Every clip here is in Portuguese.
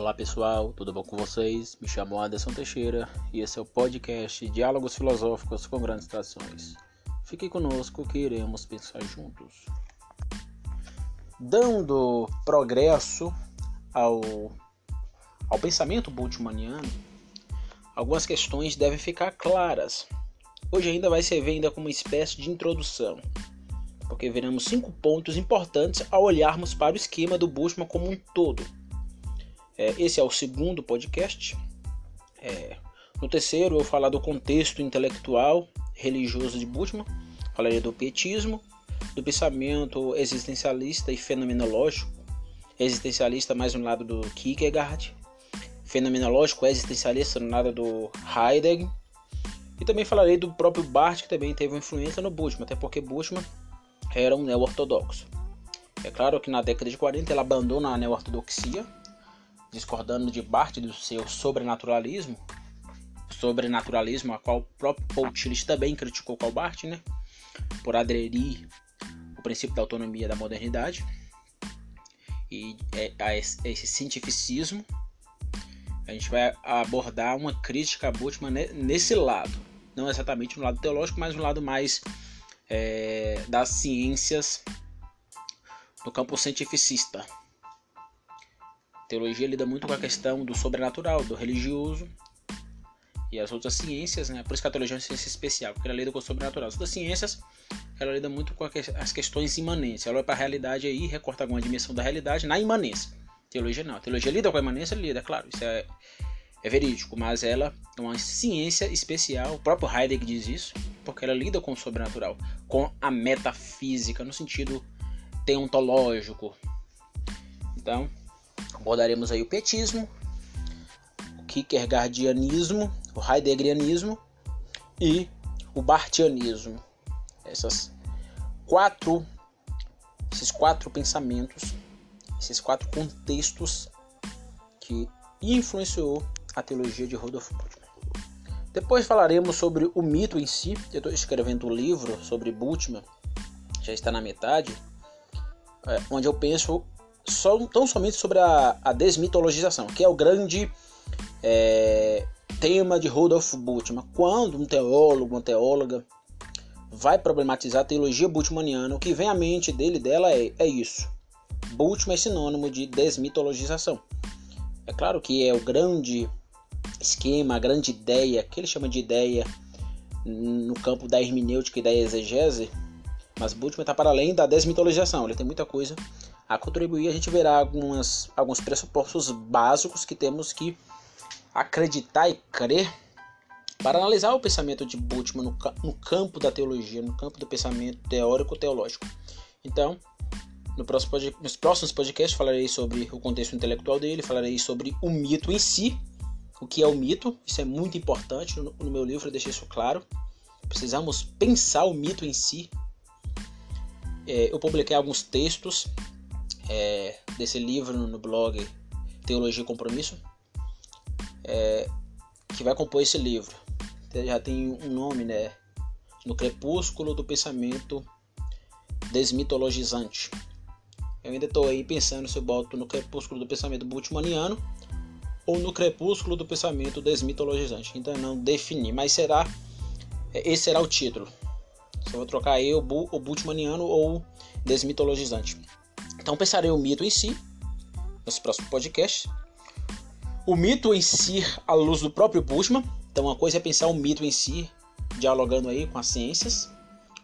Olá pessoal, tudo bom com vocês? Me chamo Anderson Teixeira e esse é o podcast Diálogos Filosóficos com Grandes Trações. Fique conosco que iremos pensar juntos. Dando progresso ao, ao pensamento bultmanniano, algumas questões devem ficar claras. Hoje ainda vai servir ainda como uma espécie de introdução, porque veremos cinco pontos importantes ao olharmos para o esquema do Bultmann como um todo é, esse é o segundo podcast. É, no terceiro, eu falar do contexto intelectual religioso de Bultmann, falaria do pietismo, do pensamento existencialista e fenomenológico, existencialista mais no lado do Kierkegaard, fenomenológico existencialista no lado do Heidegger, e também falarei do próprio Barth, que também teve uma influência no Bultmann, até porque Bultmann era um neo-ortodoxo. É claro que na década de 40 ele abandona a neo-ortodoxia discordando de parte do seu sobrenaturalismo, sobrenaturalismo a qual o próprio Paul Tillich também criticou Calbart, né, por aderir o princípio da autonomia da modernidade e é, a esse cientificismo, a gente vai abordar uma crítica a Bultmann nesse lado, não exatamente no lado teológico, mas no lado mais é, das ciências no campo cientificista. Teologia lida muito com a questão do sobrenatural, do religioso e as outras ciências, né? Por isso que a teologia é uma ciência especial, porque ela lida com o sobrenatural. As outras ciências, ela lida muito com as questões imanentes. Ela olha para a realidade aí, recorta alguma dimensão da realidade na imanência. Teologia não. A teologia lida com a imanência, lida, claro, isso é, é verídico, mas ela é uma ciência especial. O próprio Heidegger diz isso, porque ela lida com o sobrenatural, com a metafísica, no sentido teontológico. Então, Abordaremos aí o petismo, o Kierkegaardianismo, o Heideggerianismo e o Barthianismo. Essas quatro, esses quatro pensamentos, esses quatro contextos que influenciou a teologia de Rodolfo Bultmann. Depois falaremos sobre o mito em si. Eu estou escrevendo um livro sobre Bultmann, já está na metade, é, onde eu penso só, tão somente sobre a, a desmitologização, que é o grande é, tema de Rudolf Bultmann. Quando um teólogo, uma teóloga vai problematizar a teologia bultmanniana, o que vem à mente dele dela é, é isso. Bultmann é sinônimo de desmitologização. É claro que é o grande esquema, a grande ideia, que ele chama de ideia no campo da hermenêutica e da exegese, mas Bultmann está para além da desmitologização, ele tem muita coisa a contribuir, a gente verá algumas, alguns pressupostos básicos que temos que acreditar e crer para analisar o pensamento de Bultmann no, no campo da teologia, no campo do pensamento teórico-teológico. Então, no próximo, nos próximos podcasts falarei sobre o contexto intelectual dele, falarei sobre o mito em si, o que é o mito, isso é muito importante, no, no meu livro eu deixei isso claro. Precisamos pensar o mito em si. É, eu publiquei alguns textos é, desse livro no blog Teologia e Compromisso, é, que vai compor esse livro. Já tem um nome, né? No Crepúsculo do Pensamento Desmitologizante. Eu ainda estou aí pensando se eu boto no Crepúsculo do Pensamento Bultmanniano ou no Crepúsculo do Pensamento Desmitologizante. Então não defini, mas será esse será o título. Eu vou trocar aí o, o Bultmanniano ou Desmitologizante. Então pensarei o mito em si, nesse próximo podcast. O mito em si à luz do próprio Bushman. Então uma coisa é pensar o mito em si, dialogando aí com as ciências,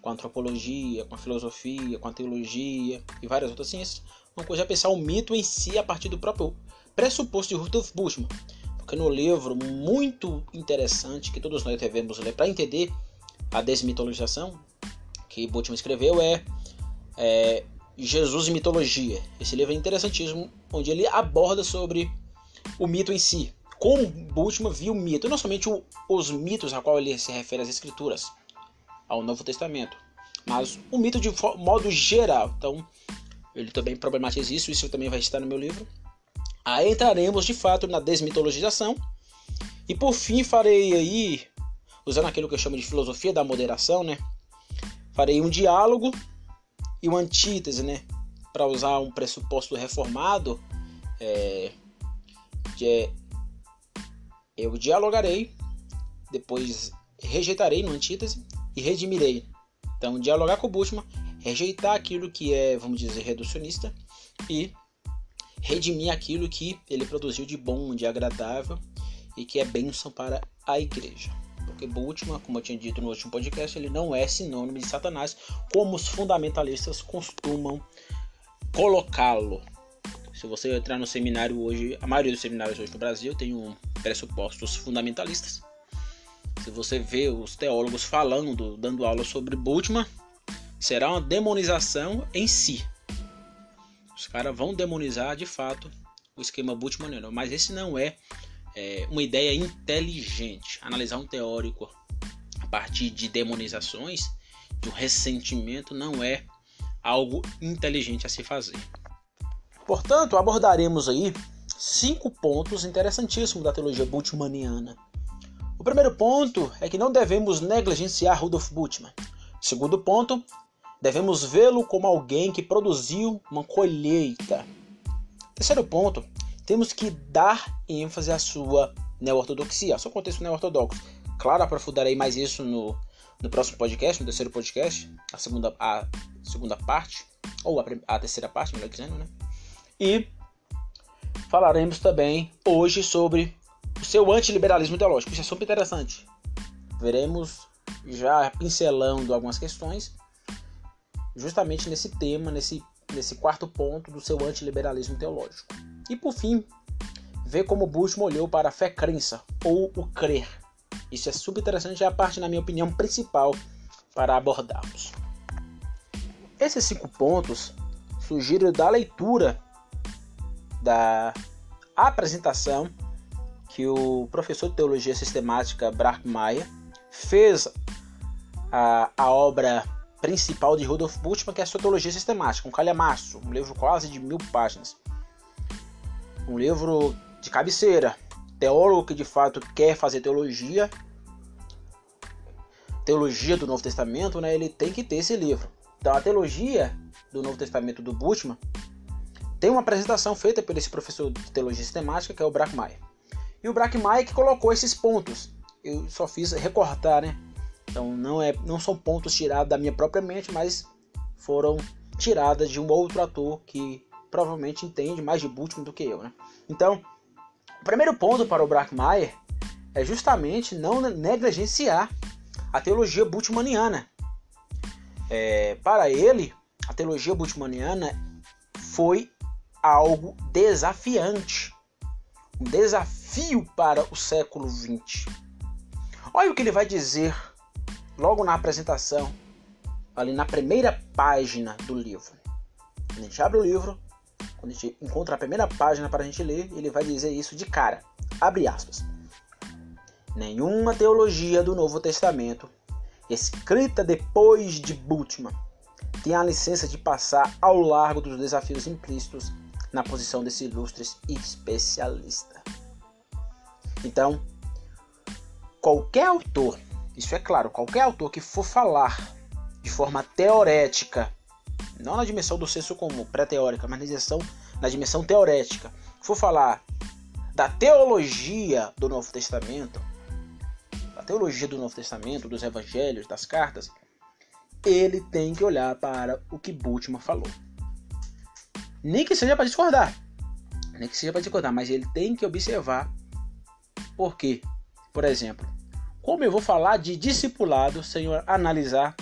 com a antropologia, com a filosofia, com a teologia e várias outras ciências. Uma coisa é pensar o mito em si a partir do próprio pressuposto de Rudolf Bushman. Porque no livro muito interessante que todos nós devemos ler para entender a desmitologização que Bushman escreveu é, é Jesus e Mitologia. Esse livro é interessantíssimo, onde ele aborda sobre o mito em si. Como Bultmann viu o mito, não somente o, os mitos a qual ele se refere às Escrituras, ao Novo Testamento, mas o mito de modo geral. Então, ele também problematiza isso, isso também vai estar no meu livro. Aí entraremos de fato na desmitologização. E por fim farei aí, usando aquilo que eu chamo de filosofia da moderação, né? Farei um diálogo e uma antítese, né? Para usar um pressuposto reformado, é, é, eu dialogarei, depois rejeitarei no antítese e redimirei. Então, dialogar com o Bultmann, rejeitar aquilo que é, vamos dizer, reducionista e redimir aquilo que ele produziu de bom, de agradável e que é bênção para a igreja. Porque Bultmann, como eu tinha dito no último podcast, ele não é sinônimo de Satanás, como os fundamentalistas costumam colocá-lo. Se você entrar no seminário hoje, a maioria dos seminários hoje no Brasil tem um pressupostos fundamentalistas. Se você vê os teólogos falando, dando aula sobre Bultmann, será uma demonização em si. Os caras vão demonizar de fato o esquema Bultmanniano, mas esse não é, é uma ideia inteligente. Analisar um teórico a partir de demonizações, de um ressentimento, não é algo inteligente a se fazer. Portanto, abordaremos aí cinco pontos interessantíssimos da teologia bultmanniana. O primeiro ponto é que não devemos negligenciar Rudolf Bultmann. Segundo ponto, devemos vê-lo como alguém que produziu uma colheita. Terceiro ponto, temos que dar ênfase à sua neo-ortodoxia, ao seu contexto neo-ortodoxo. Claro, aprofundarei mais isso no, no próximo podcast, no terceiro podcast, a segunda, a segunda parte, ou a, a terceira parte, melhor dizendo, né? E falaremos também hoje sobre o seu antiliberalismo teológico. Isso é super interessante. Veremos já pincelando algumas questões justamente nesse tema, nesse, nesse quarto ponto do seu antiliberalismo teológico. E por fim, ver como Bush olhou para a fé-crença ou o crer. Isso é super interessante, é a parte, na minha opinião, principal para abordarmos. Esses cinco pontos surgiram da leitura da apresentação que o professor de teologia sistemática Maia fez a, a obra principal de Rudolf Bultmann, que é a teologia sistemática, um calhamaço, um livro quase de mil páginas. Um livro de cabeceira. Teólogo que de fato quer fazer teologia, teologia do Novo Testamento, né, ele tem que ter esse livro. Então a teologia do Novo Testamento do Bultmann tem uma apresentação feita por esse professor de teologia sistemática, que é o Brackmeier. E o Brackmeier que colocou esses pontos. Eu só fiz recortar, né? Então não, é, não são pontos tirados da minha própria mente, mas foram tiradas de um outro ator que provavelmente entende mais de Bultmann do que eu, né? Então, o primeiro ponto para o Brackmeier é justamente não negligenciar a teologia bultmanniana. É, para ele, a teologia bultmanniana foi algo desafiante. Um desafio para o século XX. Olha o que ele vai dizer logo na apresentação, ali na primeira página do livro. A gente abre o livro, quando a gente encontra a primeira página para a gente ler, ele vai dizer isso de cara. Abre aspas. Nenhuma teologia do Novo Testamento, escrita depois de Bultmann, tem a licença de passar ao largo dos desafios implícitos na posição desse ilustre especialista. Então, qualquer autor, isso é claro, qualquer autor que for falar de forma teorética, não na dimensão do senso comum, pré-teórica, mas na dimensão, na dimensão teorética, for falar da teologia do Novo Testamento, da teologia do Novo Testamento, dos evangelhos, das cartas, ele tem que olhar para o que Bultmann falou. Nem que seja para discordar. Nem que seja para discordar, mas ele tem que observar por quê. Por exemplo, como eu vou falar de discipulado sem analisar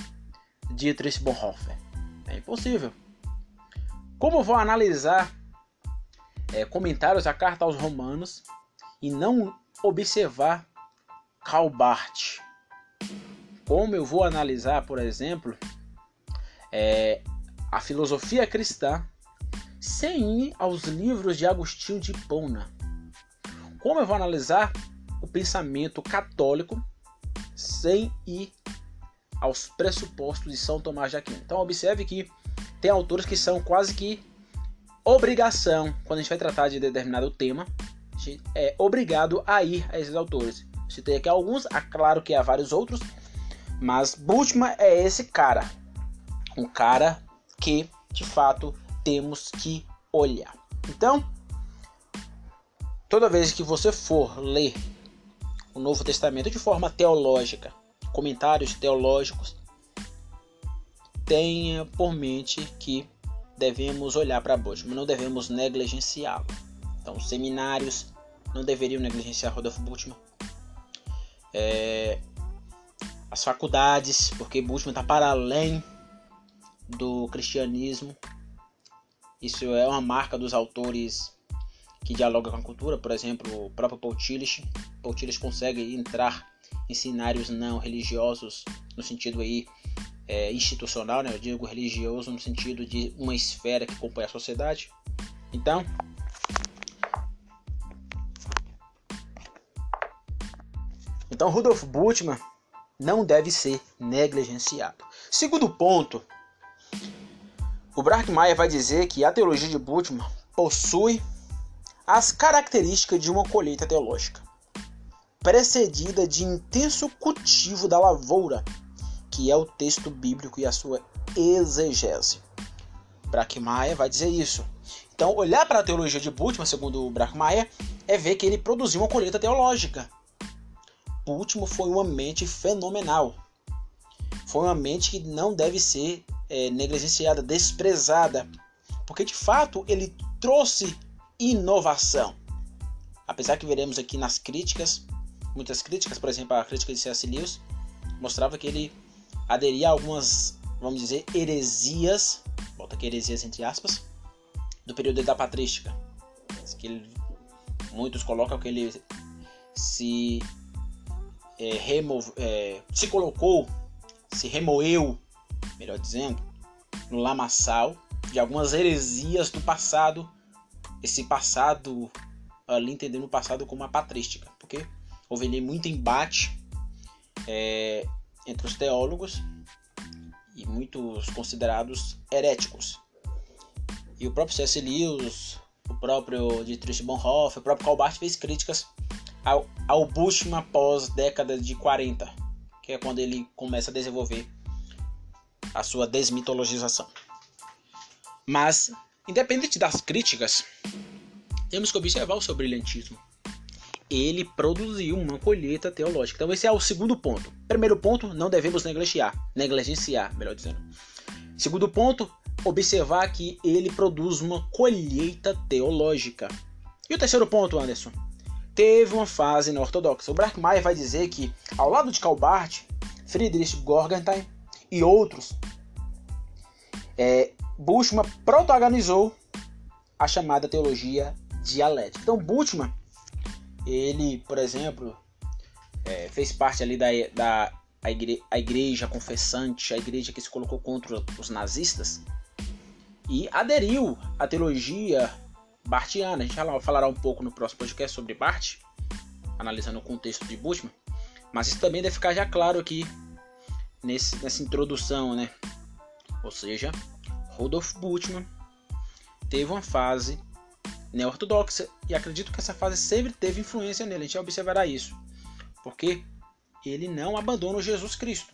Dietrich Bonhoeffer? Impossível. Como vou analisar é, comentários à carta aos romanos e não observar Karl Barth? Como eu vou analisar, por exemplo, é, a filosofia cristã sem ir aos livros de Agostinho de Hipona. Como eu vou analisar o pensamento católico sem ir aos pressupostos de São Tomás de Aquino? Então observe que tem autores que são quase que obrigação, quando a gente vai tratar de determinado tema, a gente é obrigado a ir a esses autores. Citei aqui alguns, claro que há vários outros, mas Bultmann é esse cara. Um cara que, de fato, temos que olhar. Então, toda vez que você for ler o Novo Testamento de forma teológica, comentários teológicos, tenha por mente que devemos olhar para Bultmann, não devemos negligenciá-lo. Então, seminários não deveriam negligenciar Rodolfo Bultmann. É, as faculdades, porque Bultmann está para além do cristianismo. Isso é uma marca dos autores que dialogam com a cultura, por exemplo, o próprio Paul Tillich. Paul Tillich consegue entrar em cenários não religiosos no sentido aí é, institucional, né? eu digo religioso no sentido de uma esfera que compõe a sociedade. Então, então Rudolf Bultmann não deve ser negligenciado. Segundo ponto, o Brackmeier vai dizer que a teologia de Bultmann possui as características de uma colheita teológica, precedida de intenso cultivo da lavoura que é o texto bíblico e a sua exegese. Brackmeier vai dizer isso. Então, olhar para a teologia de Bultmann, segundo Brackmeier, é ver que ele produziu uma colheita teológica. Bultmann foi uma mente fenomenal. Foi uma mente que não deve ser é, negligenciada, desprezada, porque de fato ele trouxe inovação. Apesar que veremos aqui nas críticas, muitas críticas, por exemplo, a crítica de C.S. Lewis mostrava que ele aderir a algumas, vamos dizer, heresias, bota aqui heresias entre aspas, do período da patrística. Que ele, muitos colocam que ele se é, é, se colocou, se remoeu, melhor dizendo, no lamaçal de algumas heresias do passado, esse passado ali entendendo o passado como a patrística, porque houve muito embate é, entre os teólogos e muitos considerados heréticos. E o próprio C.S. Lewis, o próprio Dietrich Bonhoeffer, o próprio Calbart fez críticas ao, ao Bushman após década de 40, que é quando ele começa a desenvolver a sua desmitologização. Mas, independente das críticas, temos que observar o seu brilhantismo ele produziu uma colheita teológica. Então esse é o segundo ponto. Primeiro ponto, não devemos negligenciar, negligenciar, melhor dizendo. Segundo ponto, observar que ele produz uma colheita teológica. E o terceiro ponto, Anderson, teve uma fase na ortodoxa. O Brackmeier vai dizer que, ao lado de Calbart, Friedrich Gorgentheim e outros, é, protagonizou a chamada teologia dialética. Então, Bushman ele, por exemplo, é, fez parte ali da, da a, igre, a igreja confessante, a igreja que se colocou contra os nazistas e aderiu à teologia bartiana. A gente falará um pouco no próximo podcast sobre Bart, analisando o contexto de Bushman, mas isso também deve ficar já claro aqui nesse, nessa introdução, né? Ou seja, Rudolf Bultmann teve uma fase neo-ortodoxa e acredito que essa fase sempre teve influência nele. A gente observará isso, porque ele não abandona Jesus Cristo.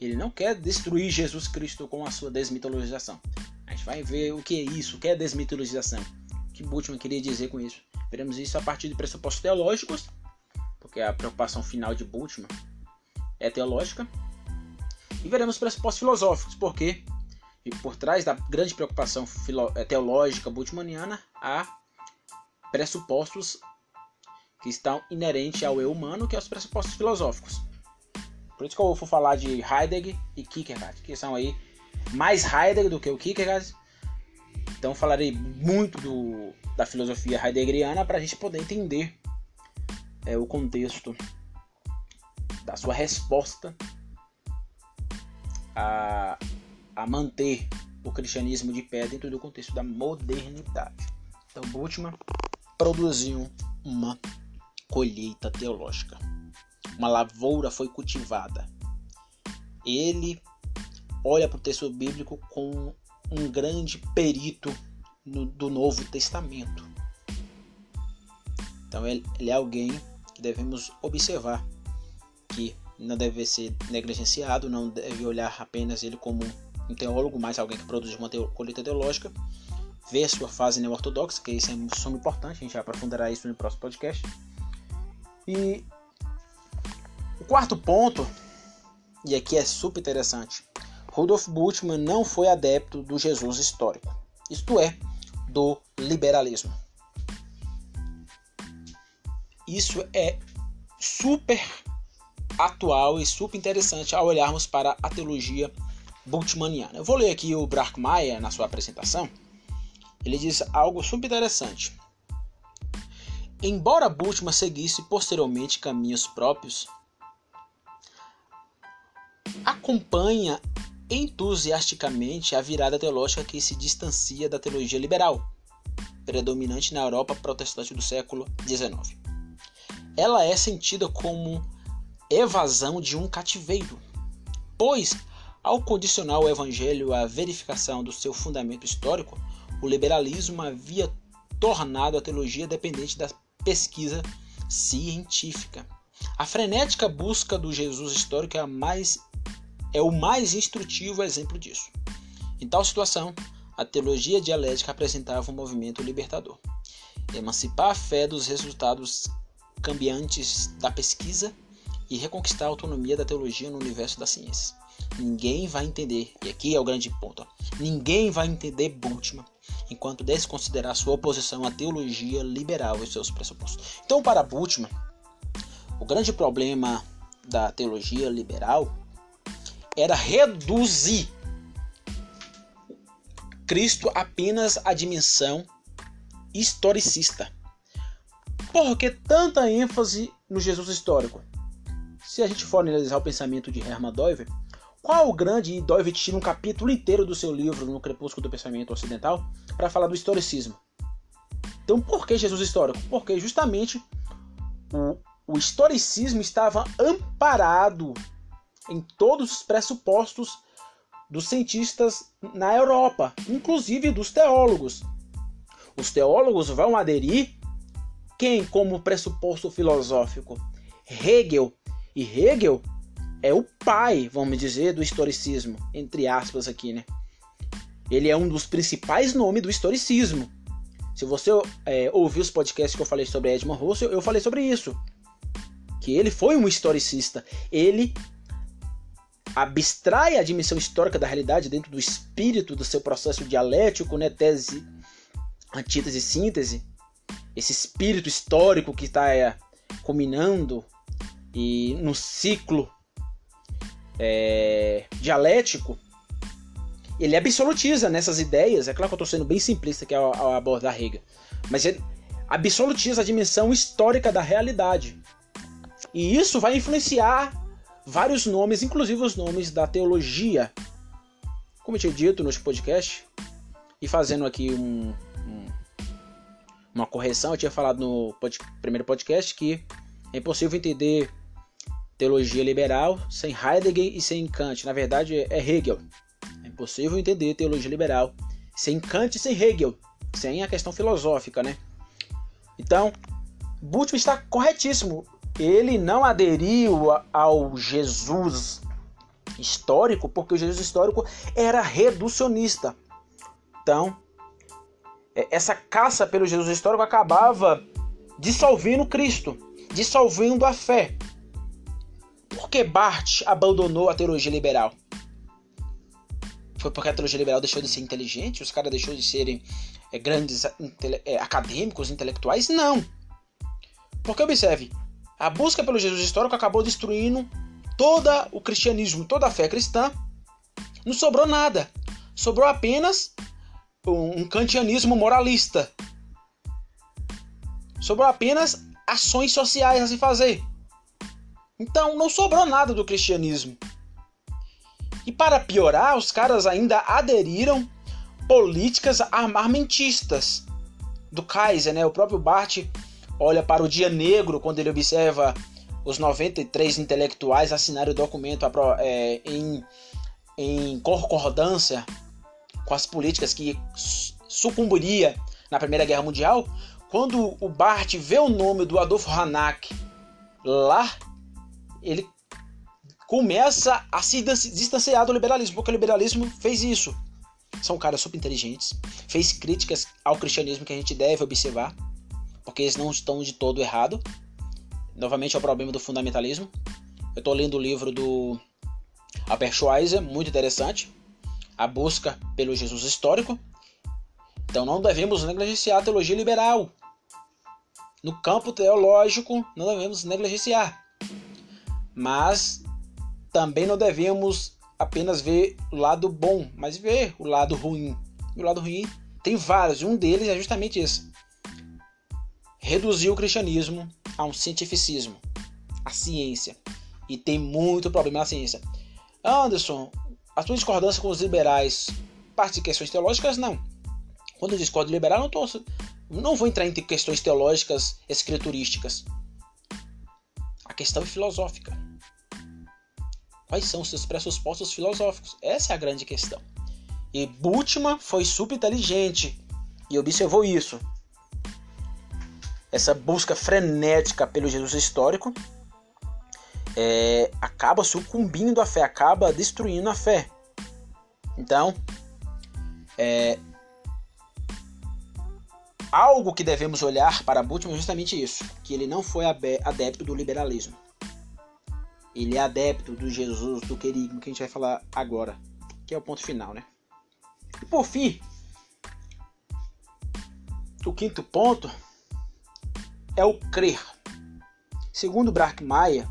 Ele não quer destruir Jesus Cristo com a sua desmitologização. A gente vai ver o que é isso, o que é desmitologização. O que Bultmann queria dizer com isso. Veremos isso a partir de pressupostos teológicos, porque a preocupação final de Bultmann é teológica. E veremos pressupostos filosóficos, porque e por trás da grande preocupação eh, teológica bultmanniana há pressupostos que estão inerentes ao eu humano, que é os pressupostos filosóficos. Por isso que eu vou falar de Heidegger e Kierkegaard, que são aí mais Heidegger do que o Kierkegaard. Então falarei muito do, da filosofia heideggeriana para a gente poder entender é, o contexto da sua resposta a, a manter o cristianismo de pé dentro do contexto da modernidade. Então, Bultmann produziu uma colheita teológica. Uma lavoura foi cultivada. Ele olha para o texto bíblico com um grande perito no, do Novo Testamento. Então ele, ele é alguém que devemos observar, que não deve ser negligenciado, não deve olhar apenas ele como um teólogo, mas alguém que produz uma colheita teológica, ver sua fase neo-ortodoxa, que isso é muito importante, a gente aprofundará isso no próximo podcast. E o quarto ponto, e aqui é super interessante, Rudolf Bultmann não foi adepto do Jesus histórico, isto é, do liberalismo. Isso é super atual e super interessante ao olharmos para a teologia bultmanniana. Eu vou ler aqui o Brachmeier na sua apresentação. Ele diz algo super interessante. Embora Bultmann seguisse posteriormente caminhos próprios, acompanha entusiasticamente a virada teológica que se distancia da teologia liberal, predominante na Europa protestante do século XIX. Ela é sentida como evasão de um cativeiro, pois, ao condicionar o evangelho à verificação do seu fundamento histórico, o liberalismo havia tornado a teologia dependente da pesquisa científica. A frenética busca do Jesus histórico é, mais, é o mais instrutivo exemplo disso. Em tal situação, a teologia dialética apresentava um movimento libertador. Emancipar a fé dos resultados cambiantes da pesquisa e reconquistar a autonomia da teologia no universo das ciências. Ninguém vai entender, e aqui é o grande ponto, ninguém vai entender Bultmann enquanto desconsiderar sua oposição à teologia liberal e seus pressupostos. Então, para Bultmann, o grande problema da teologia liberal era reduzir Cristo apenas à dimensão historicista. Por que tanta ênfase no Jesus histórico? Se a gente for analisar o pensamento de Hermann Doiver, qual o grande Doivet tira um capítulo inteiro do seu livro No Crepúsculo do Pensamento Ocidental para falar do historicismo. Então, por que Jesus histórico? Porque justamente o, o historicismo estava amparado em todos os pressupostos dos cientistas na Europa, inclusive dos teólogos. Os teólogos vão aderir quem como pressuposto filosófico? Hegel. E Hegel é o pai, vamos dizer, do historicismo, entre aspas aqui, né? Ele é um dos principais nomes do historicismo. Se você é, ouvir os podcasts que eu falei sobre Edmund Russell, eu falei sobre isso. Que ele foi um historicista. Ele abstrai a dimensão histórica da realidade dentro do espírito do seu processo dialético, né? Tese, antítese, síntese. Esse espírito histórico que está é, e no ciclo é, dialético, ele absolutiza nessas ideias. É claro que eu estou sendo bem simplista aqui ao, ao abordar Hegel, mas ele absolutiza a dimensão histórica da realidade. E isso vai influenciar vários nomes, inclusive os nomes da teologia. Como eu tinha dito no podcast, e fazendo aqui um, um, uma correção, eu tinha falado no pod, primeiro podcast que é impossível entender teologia liberal sem Heidegger e sem Kant. Na verdade, é Hegel. É impossível entender teologia liberal sem Kant e sem Hegel, sem a questão filosófica, né? Então, Bultmann está corretíssimo. Ele não aderiu ao Jesus histórico porque o Jesus histórico era reducionista. Então, é, essa caça pelo Jesus histórico acabava dissolvendo Cristo, dissolvendo a fé. Por que Barth abandonou a teologia liberal? Foi porque a teologia liberal deixou de ser inteligente? Os caras deixou de serem é, grandes intele é, acadêmicos, intelectuais? Não. Porque observe, a busca pelo Jesus histórico acabou destruindo todo o cristianismo, toda a fé cristã. Não sobrou nada. Sobrou apenas um kantianismo moralista. Sobrou apenas ações sociais a se fazer. Então não sobrou nada do cristianismo. E para piorar, os caras ainda aderiram políticas armamentistas do Kaiser, né? O próprio Bart olha para o dia negro quando ele observa os 93 intelectuais assinarem o documento é, em, em concordância com as políticas que sucumbiria na Primeira Guerra Mundial. Quando o Bart vê o nome do Adolfo Hanak lá ele começa a se distanciar do liberalismo, porque o liberalismo fez isso. são caras super inteligentes, fez críticas ao cristianismo que a gente deve observar, porque eles não estão de todo errado. Novamente é o problema do fundamentalismo. Eu estou lendo o livro do Albert Schweitzer, muito interessante, a busca pelo Jesus histórico. Então não devemos negligenciar a teologia liberal. No campo teológico, não devemos negligenciar. Mas também não devemos apenas ver o lado bom, mas ver o lado ruim. E o lado ruim tem vários, e um deles é justamente esse: reduzir o cristianismo a um cientificismo, a ciência. E tem muito problema na ciência. Anderson, a sua discordância com os liberais parte de questões teológicas? Não. Quando eu discordo liberal, não, tô, não vou entrar em questões teológicas escriturísticas. A questão é filosófica. Quais são os seus pressupostos filosóficos? Essa é a grande questão. E Bultmann foi super inteligente e observou isso. Essa busca frenética pelo Jesus histórico é, acaba sucumbindo à fé, acaba destruindo a fé. Então, é, algo que devemos olhar para Bultmann é justamente isso, que ele não foi adepto do liberalismo. Ele é adepto do Jesus, do querigma, que a gente vai falar agora, que é o ponto final, né? E por fim, o quinto ponto é o crer. Segundo Brackmeier,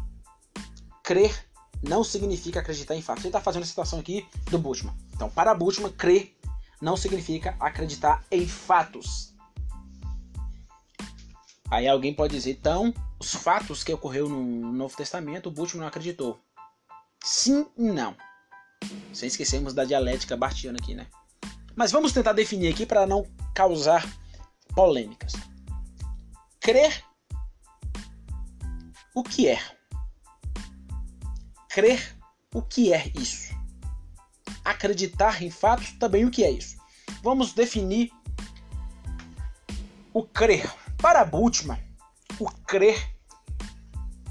crer não significa acreditar em fatos. Ele está fazendo a citação aqui do Bushman. Então, para Bushman, crer não significa acreditar em fatos. Aí alguém pode dizer, então, os fatos que ocorreu no Novo Testamento, o Bultmann não acreditou. Sim e não. Sem esquecermos da dialética bartiana aqui, né? Mas vamos tentar definir aqui para não causar polêmicas. Crer o que é? Crer o que é isso? Acreditar em fatos também o que é isso? Vamos definir o crer. Para Bultmann, o crer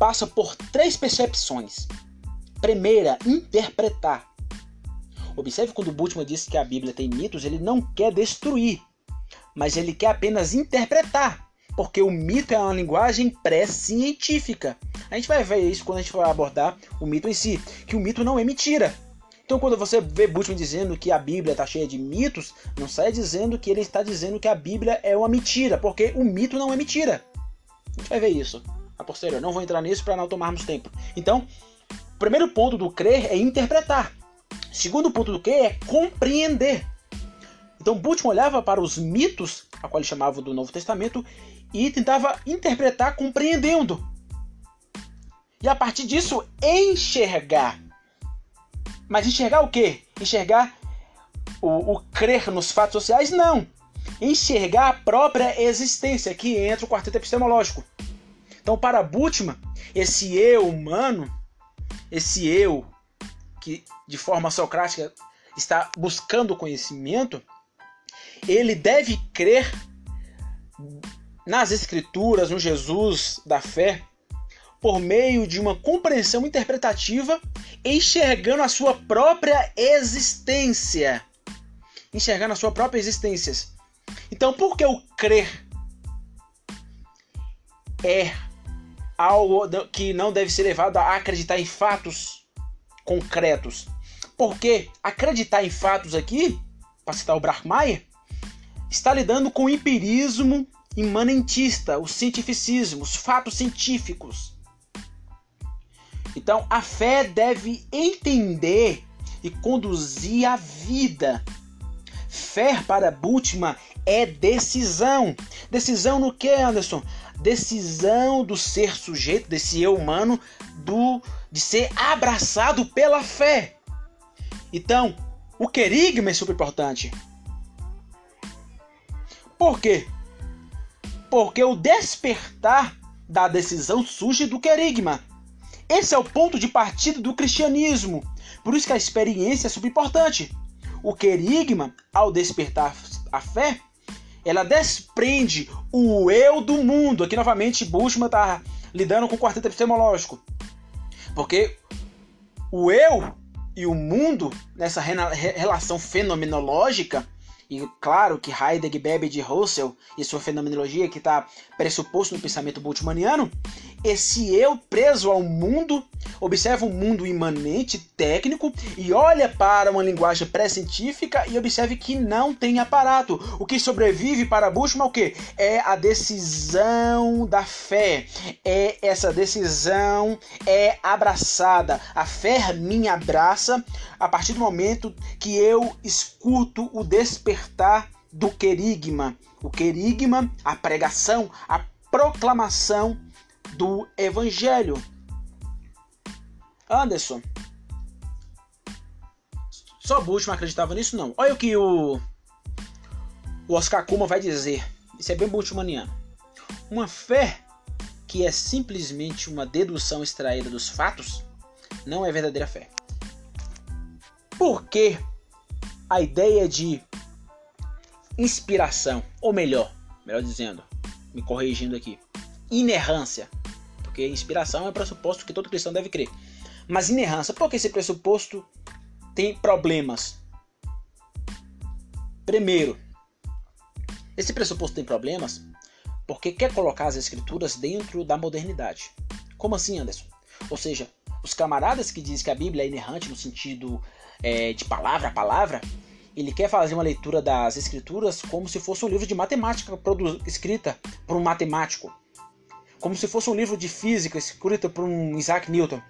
passa por três percepções. Primeira, interpretar. Observe quando Bultmann disse que a Bíblia tem mitos, ele não quer destruir, mas ele quer apenas interpretar, porque o mito é uma linguagem pré-científica. A gente vai ver isso quando a gente for abordar o mito em si, que o mito não é mentira. Então, quando você vê Bultmann dizendo que a Bíblia está cheia de mitos, não sai dizendo que ele está dizendo que a Bíblia é uma mentira, porque o mito não é mentira. A gente vai ver isso a posterior. Não vou entrar nisso para não tomarmos tempo. Então, o primeiro ponto do crer é interpretar. O segundo ponto do crer é compreender. Então, Bultmann olhava para os mitos, a qual ele chamava do Novo Testamento, e tentava interpretar compreendendo. E a partir disso, enxergar. Mas enxergar o quê? Enxergar o, o crer nos fatos sociais? Não enxergar a própria existência, que entra o quarteto epistemológico. Então, para Bultmann, esse eu humano, esse eu que de forma socrática está buscando conhecimento, ele deve crer nas escrituras, no Jesus da fé, por meio de uma compreensão interpretativa, enxergando a sua própria existência. Enxergando a sua própria existência. Então, por que o crer é algo que não deve ser levado a acreditar em fatos concretos? Porque acreditar em fatos aqui, para citar o Brachmeier, está lidando com o empirismo imanentista, o cientificismo, os fatos científicos. Então, a fé deve entender e conduzir a vida. Fé para Bultmann é decisão. Decisão no que, Anderson? Decisão do ser sujeito, desse eu humano, do de ser abraçado pela fé. Então, o querigma é super importante. Por quê? Porque o despertar da decisão surge do querigma. Esse é o ponto de partida do cristianismo. Por isso que a experiência é super importante. O querigma, ao despertar a fé, ela desprende o eu do mundo. Aqui novamente Bushman está lidando com o quarteto epistemológico. Porque o eu e o mundo nessa relação fenomenológica, e claro que Heidegger bebe de Russell e sua fenomenologia que está pressuposto no pensamento bultmanniano, esse eu preso ao mundo observa um mundo imanente, técnico e olha para uma linguagem pré-científica e observe que não tem aparato. O que sobrevive para Bushman é o que? É a decisão da fé. É essa decisão é abraçada. A fé me abraça a partir do momento que eu escuto o despertar do querigma. O querigma, a pregação, a proclamação do Evangelho. Anderson, só Bushman acreditava nisso? Não. Olha o que o, o Oscar Kuma vai dizer. Isso é bem Bushmaniano. Uma fé que é simplesmente uma dedução extraída dos fatos não é verdadeira fé. Porque a ideia de inspiração, ou melhor, melhor dizendo, me corrigindo aqui, inerrância, porque inspiração é pressuposto que todo cristão deve crer. Mas inerrância, por que esse pressuposto tem problemas? Primeiro, esse pressuposto tem problemas porque quer colocar as escrituras dentro da modernidade. Como assim, Anderson? Ou seja, os camaradas que dizem que a Bíblia é inerrante no sentido é, de palavra a palavra, ele quer fazer uma leitura das escrituras como se fosse um livro de matemática escrita por um matemático como se fosse um livro de física escrito por um Isaac Newton,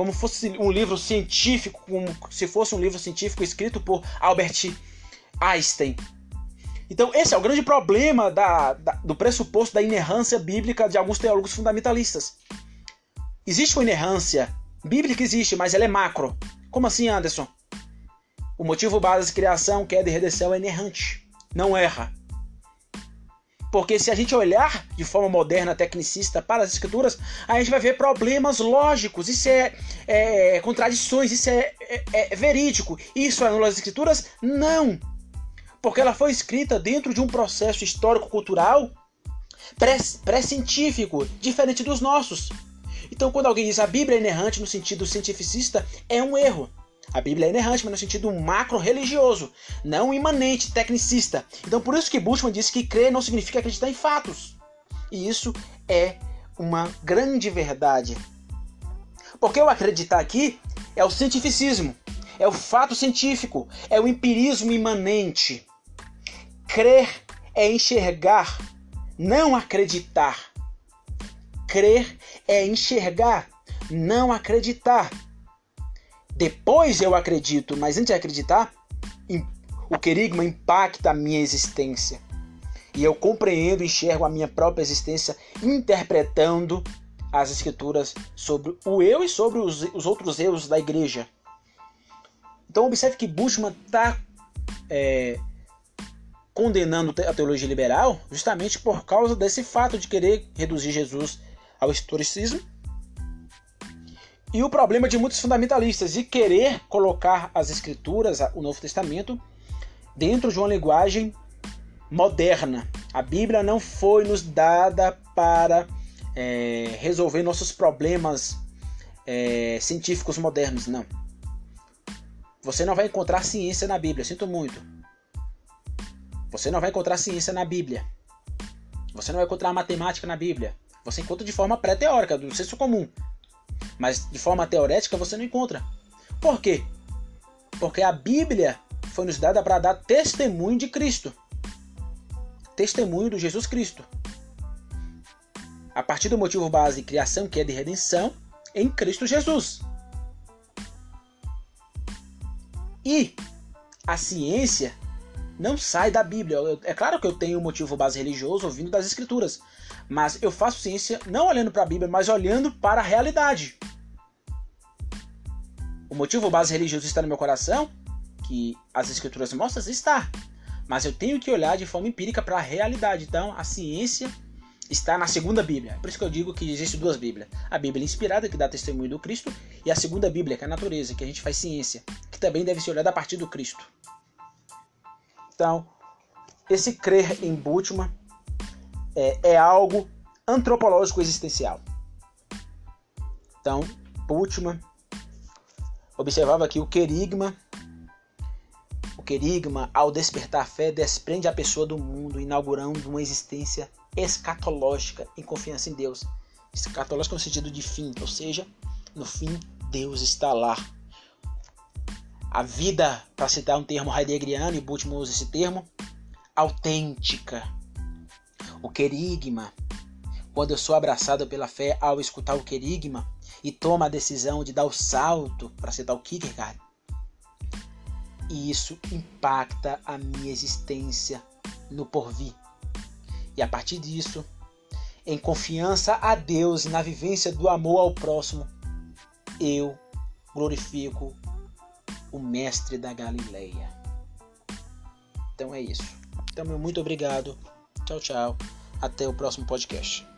como fosse um livro científico, como se fosse um livro científico escrito por Albert Einstein. Então, esse é o grande problema da, da, do pressuposto da inerrância bíblica de alguns teólogos fundamentalistas. Existe uma inerrância bíblica, existe, mas ela é macro. Como assim, Anderson? O motivo base de criação, queda e redenção é inerrante. Não erra. Porque se a gente olhar de forma moderna, tecnicista para as escrituras, a gente vai ver problemas lógicos, isso é, é contradições, isso é, é, é verídico. Isso anula as escrituras? Não! Porque ela foi escrita dentro de um processo histórico-cultural pré-científico, diferente dos nossos. Então, quando alguém diz a Bíblia é inerrante no sentido cientificista, é um erro. A Bíblia é inerrante, mas no sentido macro-religioso, não imanente, tecnicista. Então por isso que Bushman disse que crer não significa acreditar em fatos. E isso é uma grande verdade. Porque o acreditar aqui é o cientificismo, é o fato científico, é o empirismo imanente. Crer é enxergar, não acreditar. Crer é enxergar, não acreditar. Depois eu acredito, mas antes de acreditar, o querigma impacta a minha existência. E eu compreendo e enxergo a minha própria existência interpretando as escrituras sobre o eu e sobre os, os outros eus da igreja. Então observe que Bushman está é, condenando a teologia liberal justamente por causa desse fato de querer reduzir Jesus ao historicismo e o problema de muitos fundamentalistas de querer colocar as escrituras, o Novo Testamento, dentro de uma linguagem moderna. A Bíblia não foi nos dada para é, resolver nossos problemas é, científicos modernos, não. Você não vai encontrar ciência na Bíblia, sinto muito. Você não vai encontrar ciência na Bíblia. Você não vai encontrar matemática na Bíblia. Você encontra de forma pré-teórica, do senso comum mas de forma teorética você não encontra. Por quê? Porque a Bíblia foi nos dada para dar testemunho de Cristo. Testemunho do Jesus Cristo. A partir do motivo base de criação, que é de redenção, em Cristo Jesus. E a ciência não sai da Bíblia. É claro que eu tenho um motivo base religioso vindo das Escrituras, mas eu faço ciência não olhando para a Bíblia, mas olhando para a realidade. O motivo base religioso está no meu coração, que as escrituras mostram, está. Mas eu tenho que olhar de forma empírica para a realidade. Então, a ciência está na segunda Bíblia. Por isso que eu digo que existem duas Bíblias. A Bíblia inspirada, que dá testemunho do Cristo, e a segunda Bíblia, que é a natureza, que a gente faz ciência, que também deve ser olhada a partir do Cristo. Então, esse crer em Bultmann é, é algo antropológico existencial. Então, Bultmann observava que o querigma, o querigma, ao despertar a fé, desprende a pessoa do mundo, inaugurando uma existência escatológica em confiança em Deus. Escatológica no sentido de fim, ou seja, no fim Deus está lá. A vida, para citar um termo heideggeriano, e Bultmann usa esse termo, autêntica. O querigma, quando eu sou abraçado pela fé ao escutar o querigma e tomo a decisão de dar o salto, para citar o Kierkegaard, e isso impacta a minha existência no porvir. E a partir disso, em confiança a Deus e na vivência do amor ao próximo, eu glorifico o Mestre da Galileia. Então é isso. Então, meu muito obrigado. Tchau, tchau. Até o próximo podcast.